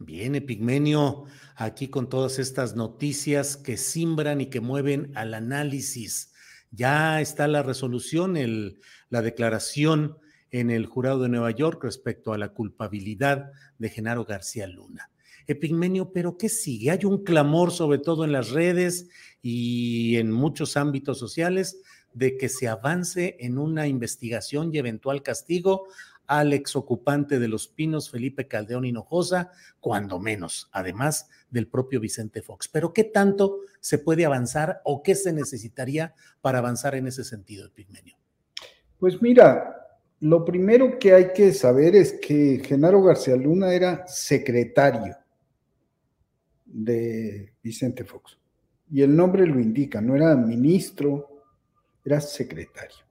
Bien, Epigmenio, aquí con todas estas noticias que simbran y que mueven al análisis. Ya está la resolución, la declaración en el jurado de Nueva York respecto a la culpabilidad de Genaro García Luna. Epigmenio, pero ¿qué sigue? Hay un clamor, sobre todo en las redes y en muchos ámbitos sociales, de que se avance en una investigación y eventual castigo al exocupante de Los Pinos, Felipe Caldeón Hinojosa, cuando menos, además del propio Vicente Fox. Pero ¿qué tanto se puede avanzar o qué se necesitaría para avanzar en ese sentido, Epigmenio? Pues mira, lo primero que hay que saber es que Genaro García Luna era secretario de Vicente Fox. Y el nombre lo indica, no era ministro, era secretario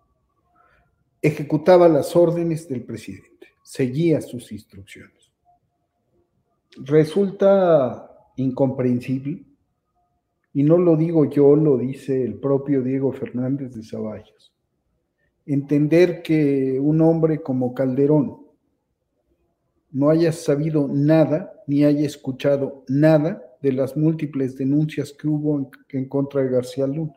ejecutaba las órdenes del presidente, seguía sus instrucciones. Resulta incomprensible, y no lo digo yo, lo dice el propio Diego Fernández de Ceballos, entender que un hombre como Calderón no haya sabido nada ni haya escuchado nada de las múltiples denuncias que hubo en, contra de García Luna.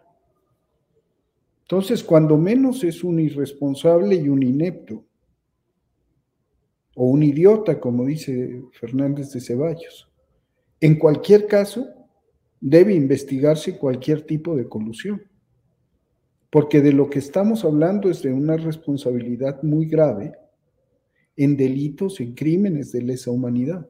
Entonces, cuando menos es un irresponsable y un inepto, o un idiota, como dice Fernández de Ceballos. En cualquier caso, debe investigarse cualquier tipo de colusión, porque de lo que estamos hablando es de una responsabilidad muy grave en delitos, en crímenes de lesa humanidad.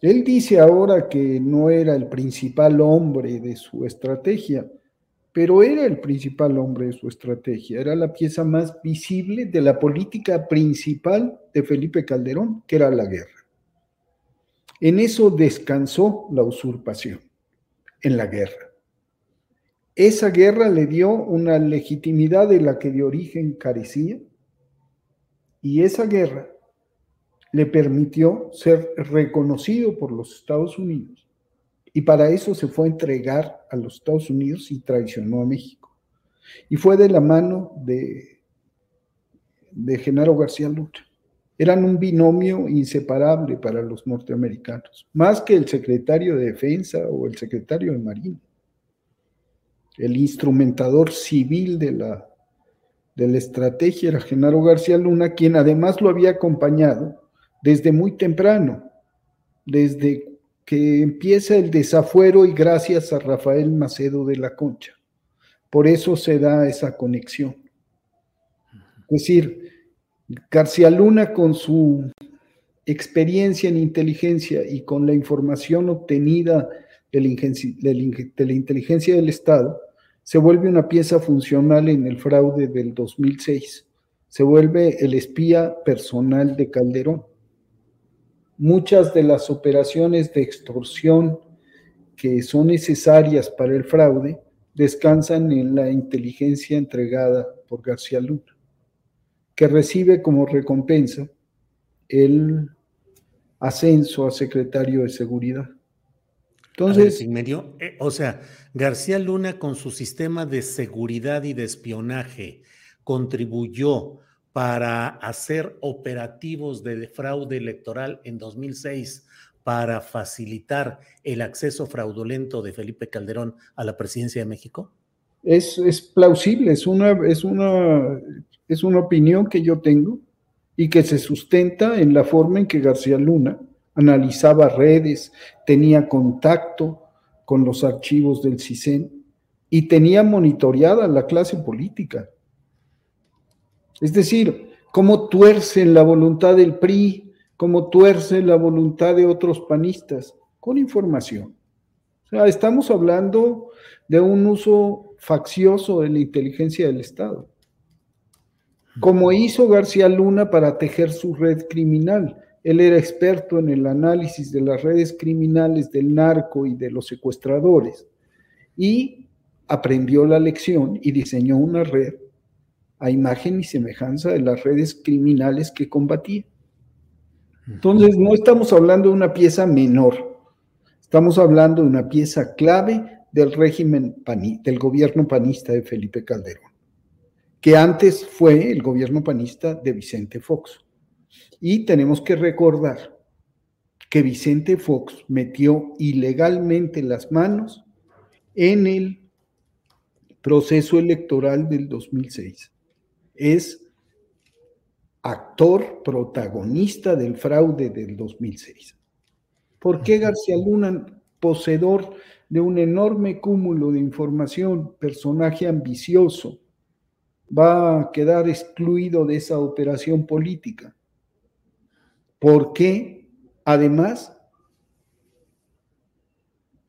Él dice ahora que no era el principal hombre de su estrategia, pero era el principal hombre de su estrategia, era la pieza más visible de la política principal de Felipe Calderón, que era la guerra. En eso descansó la usurpación, en la guerra. Esa guerra le dio una legitimidad de la que de origen carecía, y esa guerra le permitió ser reconocido por los Estados Unidos y para eso se fue a entregar a los Estados Unidos y traicionó a México. Y fue de la mano de, de Genaro García Luna. Eran un binomio inseparable para los norteamericanos, más que el secretario de Defensa o el secretario de Marina. El instrumentador civil de la, de la estrategia era Genaro García Luna, quien además lo había acompañado desde muy temprano, desde que empieza el desafuero y gracias a Rafael Macedo de la Concha. Por eso se da esa conexión. Es decir, García Luna con su experiencia en inteligencia y con la información obtenida de la, inteligencia del Estado, se vuelve una pieza funcional en el fraude del 2006. Se vuelve el espía personal de Calderón muchas de las operaciones de extorsión que son necesarias para el fraude descansan en la inteligencia entregada por García Luna, que recibe como recompensa el ascenso a secretario de Seguridad. Entonces, eh, o sea, García Luna con su sistema de seguridad y de espionaje contribuyó para hacer operativos de fraude electoral en 2006 para facilitar el acceso fraudulento de Felipe Calderón a la presidencia de México? Es, es plausible, es una, es, una, es una opinión que yo tengo y que se sustenta en la forma en que García Luna analizaba redes, tenía contacto con los archivos del CISEN y tenía monitoreada la clase política. Es decir, cómo tuercen la voluntad del PRI, cómo tuercen la voluntad de otros panistas, con información. O sea, estamos hablando de un uso faccioso de la inteligencia del Estado como hizo García Luna para tejer su red criminal. Él era experto en el análisis de las redes criminales del narco y de los secuestradores y aprendió la lección y diseñó una red a imagen y semejanza de las redes criminales que combatía. Entonces, no estamos hablando de una pieza menor, estamos hablando de una pieza clave del régimen del gobierno panista de Felipe Calderón que antes fue el gobierno panista de Vicente Fox. Y tenemos que recordar que Vicente Fox metió ilegalmente las manos en el proceso electoral del 2006. Es actor protagonista del fraude del 2006. ¿Por qué García Luna, poseedor de un enorme cúmulo de información, personaje ambicioso, va a quedar excluido de esa operación política. Porque además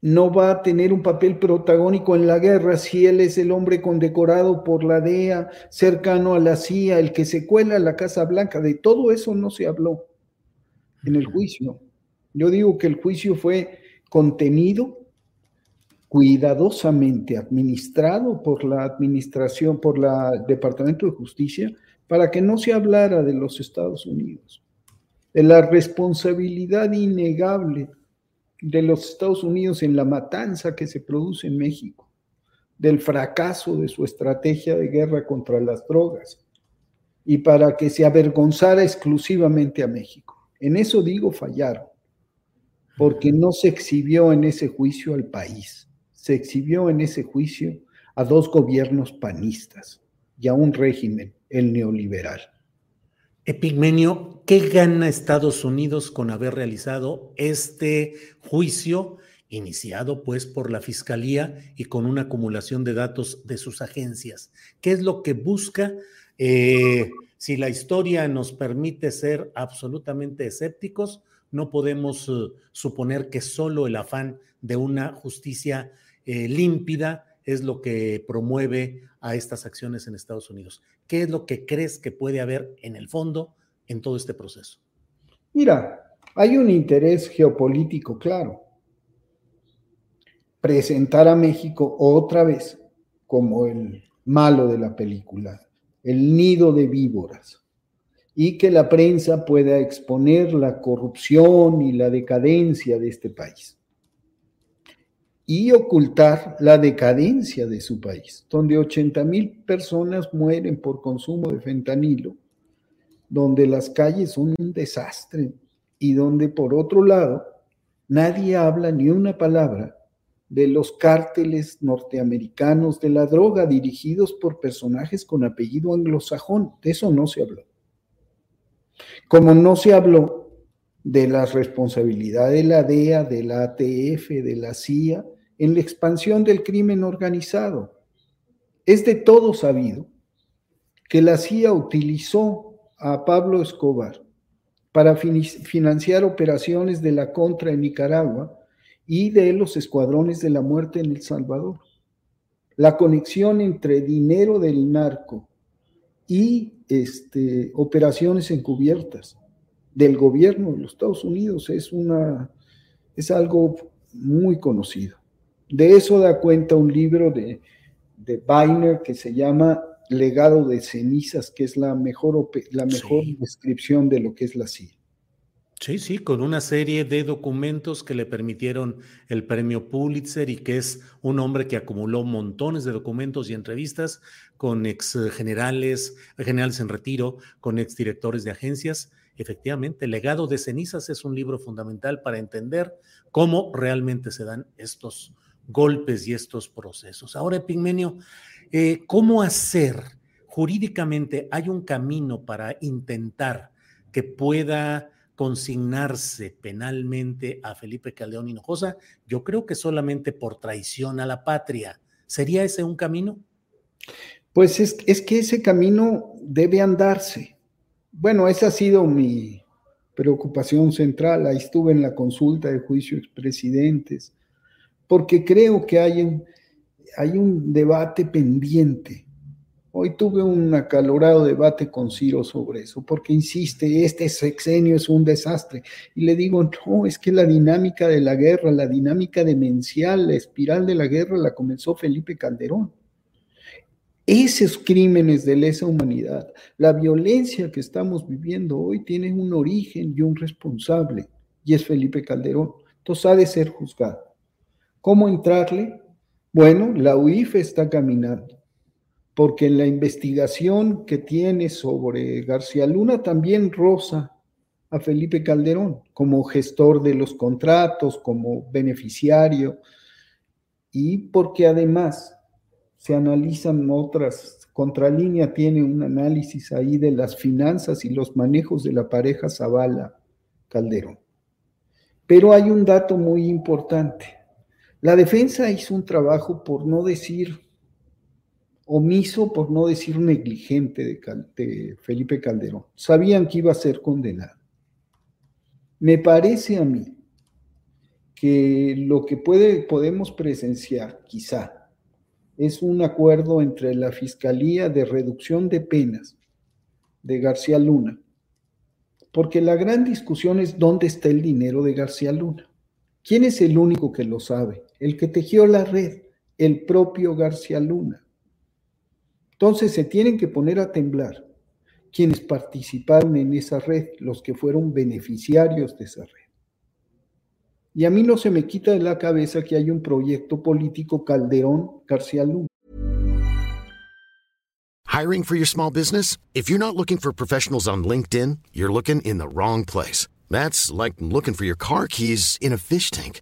no va a tener un papel protagónico en la guerra si él es el hombre condecorado por la DEA, cercano a la CIA, el que se cuela a la Casa Blanca. De todo eso no se habló en el juicio. Yo digo que el juicio fue contenido cuidadosamente administrado por la administración, por el Departamento de Justicia, para que no se hablara de los Estados Unidos, de la responsabilidad innegable de los Estados Unidos en la matanza que se produce en México, del fracaso de su estrategia de guerra contra las drogas, y para que se avergonzara exclusivamente a México. En eso digo fallaron, porque no se exhibió en ese juicio al país se exhibió en ese juicio a dos gobiernos panistas y a un régimen, el neoliberal. Epigmenio, ¿qué gana Estados Unidos con haber realizado este juicio iniciado pues por la Fiscalía y con una acumulación de datos de sus agencias? ¿Qué es lo que busca? Eh, si la historia nos permite ser absolutamente escépticos, no podemos eh, suponer que solo el afán de una justicia eh, límpida es lo que promueve a estas acciones en Estados Unidos. ¿Qué es lo que crees que puede haber en el fondo en todo este proceso? Mira, hay un interés geopolítico claro. Presentar a México otra vez como el malo de la película, el nido de víboras, y que la prensa pueda exponer la corrupción y la decadencia de este país y ocultar la decadencia de su país, donde 80 mil personas mueren por consumo de fentanilo, donde las calles son un desastre y donde por otro lado nadie habla ni una palabra de los cárteles norteamericanos de la droga dirigidos por personajes con apellido anglosajón. De eso no se habló. Como no se habló de la responsabilidad de la DEA, de la ATF, de la CIA, en la expansión del crimen organizado. Es de todo sabido que la CIA utilizó a Pablo Escobar para financiar operaciones de la contra en Nicaragua y de los escuadrones de la muerte en El Salvador. La conexión entre dinero del narco y este, operaciones encubiertas del gobierno de los Estados Unidos es, una, es algo muy conocido. De eso da cuenta un libro de, de Weiner que se llama Legado de cenizas, que es la mejor, la mejor descripción de lo que es la CIA. Sí, sí, con una serie de documentos que le permitieron el premio Pulitzer y que es un hombre que acumuló montones de documentos y entrevistas con ex generales, generales en retiro, con ex directores de agencias. Efectivamente, Legado de cenizas es un libro fundamental para entender cómo realmente se dan estos golpes y estos procesos. Ahora, Epigmenio, eh, ¿cómo hacer jurídicamente? ¿Hay un camino para intentar que pueda consignarse penalmente a Felipe Caldeón Hinojosa, yo creo que solamente por traición a la patria. ¿Sería ese un camino? Pues es, es que ese camino debe andarse. Bueno, esa ha sido mi preocupación central. Ahí estuve en la consulta de juicio expresidentes, porque creo que hay un, hay un debate pendiente Hoy tuve un acalorado debate con Ciro sobre eso, porque insiste, este sexenio es un desastre. Y le digo, no, es que la dinámica de la guerra, la dinámica demencial, la espiral de la guerra la comenzó Felipe Calderón. Esos crímenes de lesa humanidad, la violencia que estamos viviendo hoy tiene un origen y un responsable, y es Felipe Calderón. Entonces ha de ser juzgado. ¿Cómo entrarle? Bueno, la UIF está caminando porque en la investigación que tiene sobre García Luna también roza a Felipe Calderón como gestor de los contratos, como beneficiario, y porque además se analizan otras, Contralínea tiene un análisis ahí de las finanzas y los manejos de la pareja Zavala Calderón. Pero hay un dato muy importante. La defensa hizo un trabajo, por no decir omiso, por no decir negligente, de, Felipe Calderón. Sabían que iba a ser condenado. Me parece a mí que lo que puede, podemos presenciar, quizá, es un acuerdo entre la Fiscalía de Reducción de Penas de García Luna, porque la gran discusión es dónde está el dinero de García Luna. ¿Quién es el único que lo sabe? El que tejió la red, el propio García Luna. Entonces se tienen que poner a temblar quienes participaron en esa red, los que fueron beneficiarios de esa red. Y a mí no se me quita de la cabeza que hay un proyecto político Calderón García Luna. Hiring for your small business? If you're not looking for professionals on LinkedIn, you're looking in the wrong place. That's like looking for your car keys in a fish tank.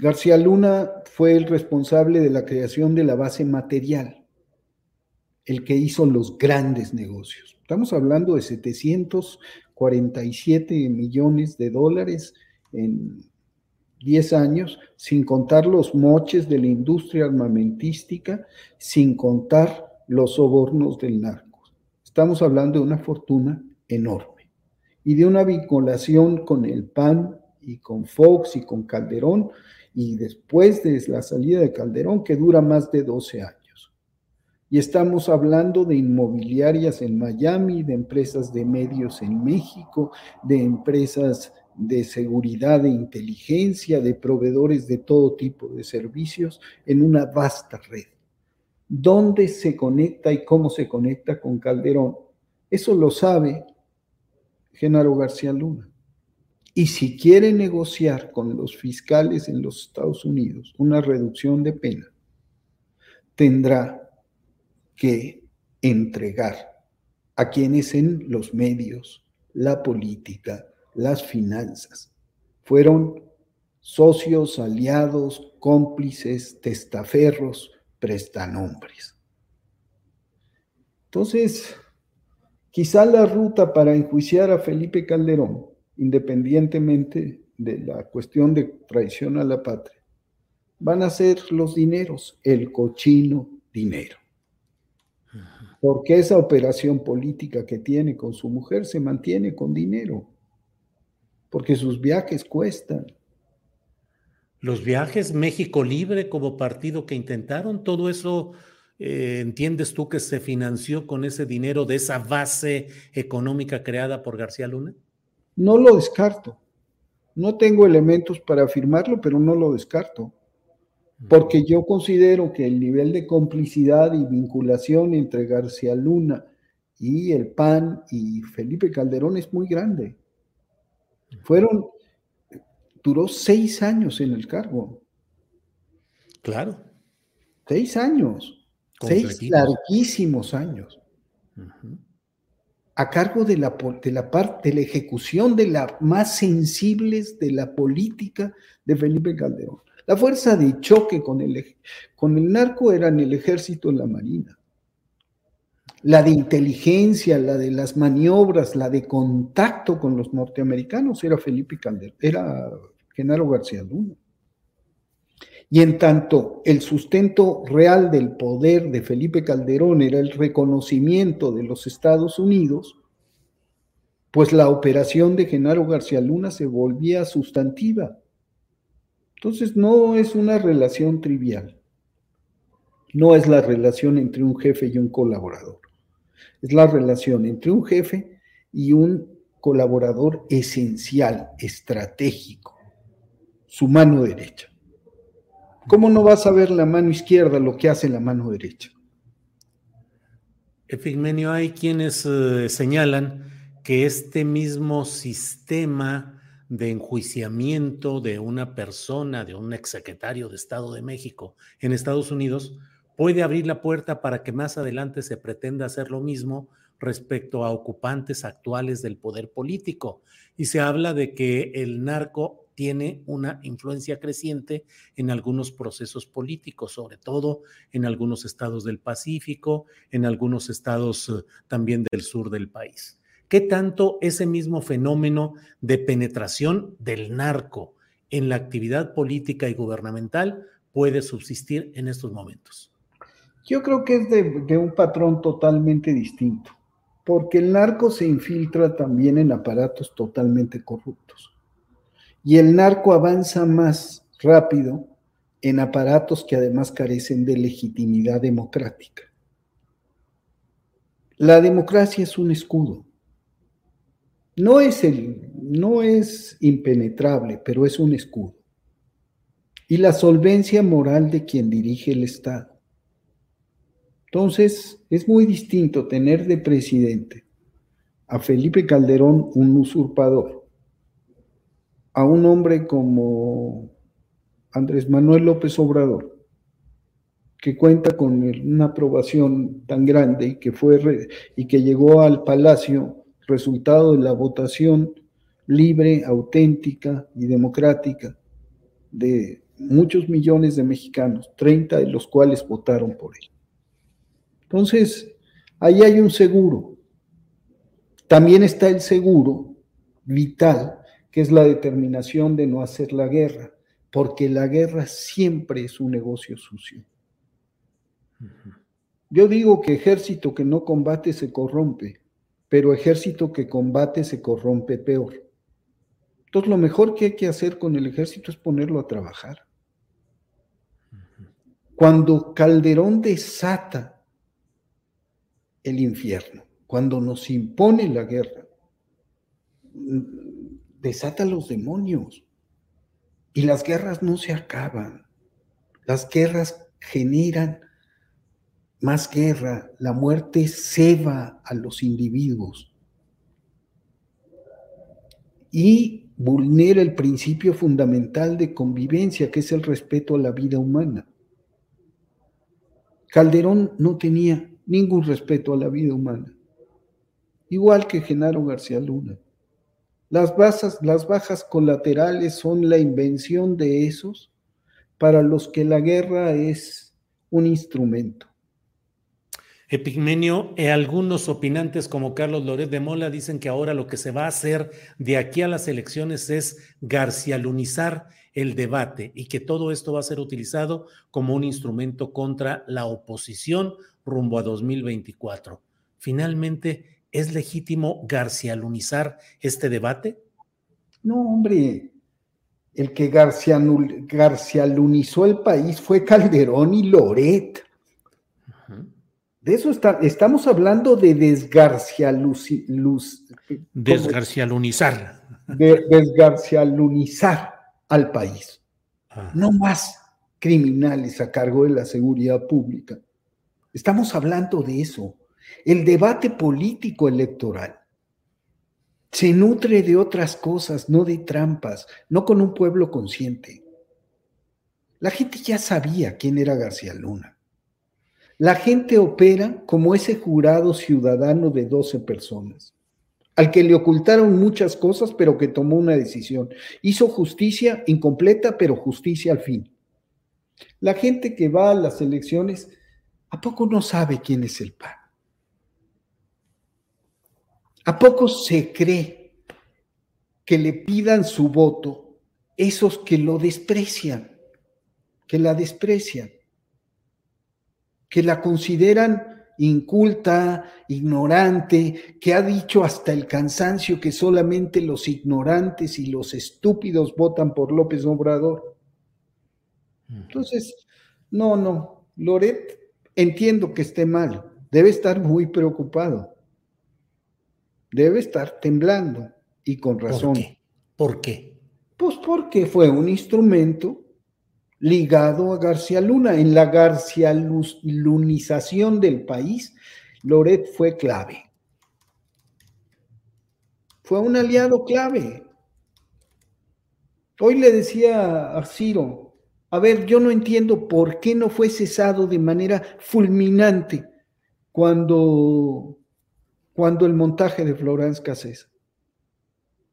García Luna fue el responsable de la creación de la base material, el que hizo los grandes negocios. Estamos hablando de 747 millones de dólares en 10 años, sin contar los moches de la industria armamentística, sin contar los sobornos del narco. Estamos hablando de una fortuna enorme y de una vinculación con el PAN y con Fox y con Calderón y después de la salida de Calderón, que dura más de 12 años. Y estamos hablando de inmobiliarias en Miami, de empresas de medios en México, de empresas de seguridad e inteligencia, de proveedores de todo tipo de servicios en una vasta red. ¿Dónde se conecta y cómo se conecta con Calderón? Eso lo sabe Genaro García Luna. Y si quiere negociar con los fiscales en los Estados Unidos una reducción de pena, tendrá que entregar a quienes en los medios, la política, las finanzas, fueron socios, aliados, cómplices, testaferros, prestanombres. Entonces, quizá la ruta para enjuiciar a Felipe Calderón, independientemente de la cuestión de traición a la patria, van a ser los dineros, el cochino dinero. Porque esa operación política que tiene con su mujer se mantiene con dinero, porque sus viajes cuestan. Los viajes México Libre como partido que intentaron, todo eso, eh, ¿entiendes tú que se financió con ese dinero de esa base económica creada por García Luna? No lo descarto. No tengo elementos para afirmarlo, pero no lo descarto porque yo considero que el nivel de complicidad y vinculación entre García Luna y el PAN y Felipe Calderón es muy grande. Fueron, duró seis años en el cargo. Claro. Seis años. Seis larguísimos años. A cargo de la, de la parte, de la ejecución de las más sensibles de la política de Felipe Calderón. La fuerza de choque con el, con el narco eran el ejército y la marina. La de inteligencia, la de las maniobras, la de contacto con los norteamericanos era Felipe Calderón, era Genaro García Luna. Y en tanto el sustento real del poder de Felipe Calderón era el reconocimiento de los Estados Unidos, pues la operación de Genaro García Luna se volvía sustantiva. Entonces no es una relación trivial. No es la relación entre un jefe y un colaborador. Es la relación entre un jefe y un colaborador esencial, estratégico, su mano derecha. ¿Cómo no vas a ver la mano izquierda lo que hace la mano derecha? Epigmenio, hay quienes eh, señalan que este mismo sistema de enjuiciamiento de una persona, de un exsecretario de Estado de México en Estados Unidos, puede abrir la puerta para que más adelante se pretenda hacer lo mismo respecto a ocupantes actuales del poder político. Y se habla de que el narco tiene una influencia creciente en algunos procesos políticos, sobre todo en algunos estados del Pacífico, en algunos estados eh, también del sur del país. ¿Qué tanto ese mismo fenómeno de penetración del narco en la actividad política y gubernamental puede subsistir en estos momentos? Yo creo que es de, un patrón totalmente distinto, porque el narco se infiltra también en aparatos totalmente corruptos. Y el narco avanza más rápido en aparatos que además carecen de legitimidad democrática. La democracia es un escudo no es, el, no es impenetrable, pero es un escudo. Y la solvencia moral de quien dirige el Estado. Entonces, es muy distinto tener de presidente a Felipe Calderón, un usurpador, a un hombre como Andrés Manuel López Obrador, que cuenta con una aprobación tan grande y que fue y que llegó al palacio resultado de la votación libre, auténtica y democrática de muchos millones de mexicanos, 30 de los cuales votaron por él. Entonces, ahí hay un seguro. También está el seguro vital, que es la determinación de no hacer la guerra, porque la guerra siempre es un negocio sucio. Yo digo que ejército que no combate se corrompe pero ejército que combate se corrompe peor. Entonces lo mejor que hay que hacer con el ejército es ponerlo a trabajar. Cuando Calderón desata el infierno, cuando nos impone la guerra, desata los demonios. Y las guerras no se acaban. Las guerras generan más guerra, la muerte ceba a los individuos y vulnera el principio fundamental de convivencia, que es el respeto a la vida humana. Calderón no tenía ningún respeto a la vida humana, igual que Genaro García Luna. Las bajas, las bajas colaterales son la invención de esos para los que la guerra es un instrumento. Epigmenio, eh, algunos opinantes como Carlos Loret de Mola dicen que ahora lo que se va a hacer de aquí a las elecciones es garcialunizar el debate y que todo esto va a ser utilizado como un instrumento contra la oposición rumbo a 2024. Finalmente, ¿es legítimo garcialunizar este debate? No, hombre, el que garcialunizó el país fue Calderón y Loret. De eso está, estamos hablando de desgarcialunizar. De desgarcialunizar al país. Ah. No más criminales a cargo de la seguridad pública. Estamos hablando de eso. El debate político electoral se nutre de otras cosas, no de trampas, no con un pueblo consciente. La gente ya sabía quién era García Luna. La gente opera como ese jurado ciudadano de 12 personas al que le ocultaron muchas cosas, pero que tomó una decisión. Hizo justicia incompleta, pero justicia al fin. La gente que va a las elecciones, ¿a poco no sabe quién es el PAN? ¿A poco se cree que le pidan su voto esos que lo desprecian, que la desprecian, que la consideran inculta, ignorante, que ha dicho hasta el cansancio que solamente los ignorantes y los estúpidos votan por López Obrador. Entonces, no, no, Loret, entiendo que esté mal, debe estar muy preocupado, debe estar temblando y con razón. ¿Por qué? ¿Por qué? Pues porque fue un instrumento ligado a García Luna. En la García Lunización del país, Loret fue clave. Fue un aliado clave. Hoy le decía a Ciro, a ver, yo no entiendo por qué no fue cesado de manera fulminante cuando, cuando el montaje de Florence Cassés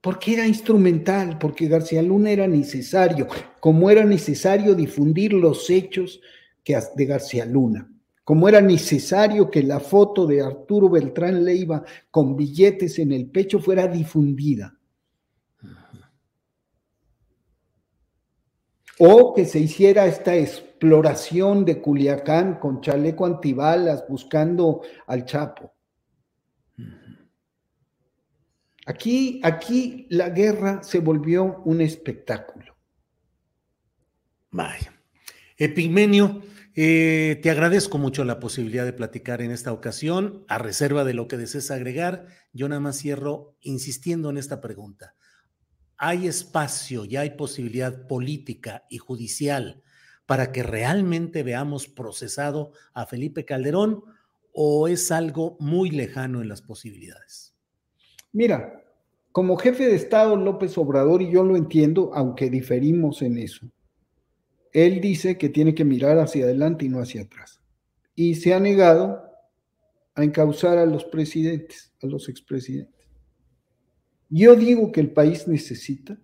porque era instrumental, porque García Luna era necesario, como era necesario difundir los hechos de García Luna, como era necesario que la foto de Arturo Beltrán Leiva con billetes en el pecho fuera difundida. O que se hiciera esta exploración de Culiacán con chaleco antibalas buscando al Chapo. Aquí, aquí la guerra se volvió un espectáculo. Vaya. Epigmenio, eh, te agradezco mucho la posibilidad de platicar en esta ocasión. A reserva de lo que desees agregar, yo nada más cierro insistiendo en esta pregunta. ¿Hay espacio y hay posibilidad política y judicial para que realmente veamos procesado a Felipe Calderón o es algo muy lejano en las posibilidades? Mira, como jefe de Estado López Obrador, y yo lo entiendo, aunque diferimos en eso, él dice que tiene que mirar hacia adelante y no hacia atrás. Y se ha negado a encauzar a los presidentes, a los expresidentes. Yo digo que el país necesita,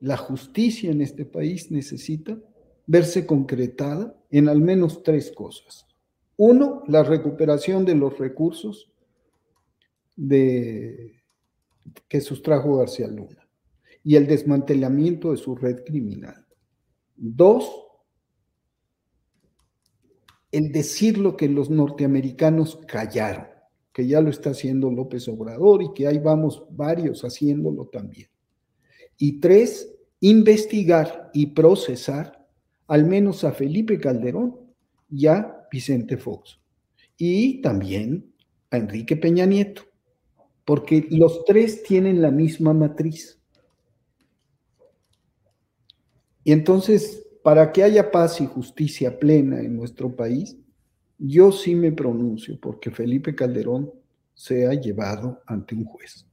la justicia en este país necesita verse concretada en al menos tres cosas. Uno, la recuperación de los recursos de, que sustrajo García Luna y el desmantelamiento de su red criminal. Dos, el decir lo que los norteamericanos callaron, que ya lo está haciendo López Obrador y que ahí vamos varios haciéndolo también. Y tres, investigar y procesar al menos a Felipe Calderón y a Vicente Fox. Y también a Enrique Peña Nieto porque los tres tienen la misma matriz. Y entonces, para que haya paz y justicia plena en nuestro país, yo sí me pronuncio porque Felipe Calderón sea llevado ante un juez.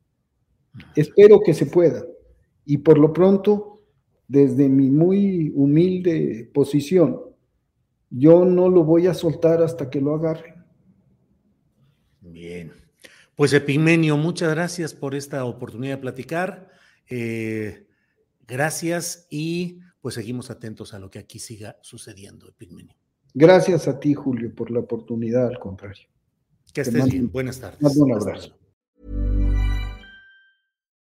Espero que se pueda. Y por lo pronto, desde mi muy humilde posición, yo no lo voy a soltar hasta que lo agarren. Bien. Pues Epimenio, muchas gracias por esta oportunidad de platicar. Eh, gracias y pues seguimos atentos a lo que aquí siga sucediendo, Epimenio. Gracias a ti, Julio, por la oportunidad, al contrario. Que estés bien. Buenas tardes. Un abrazo.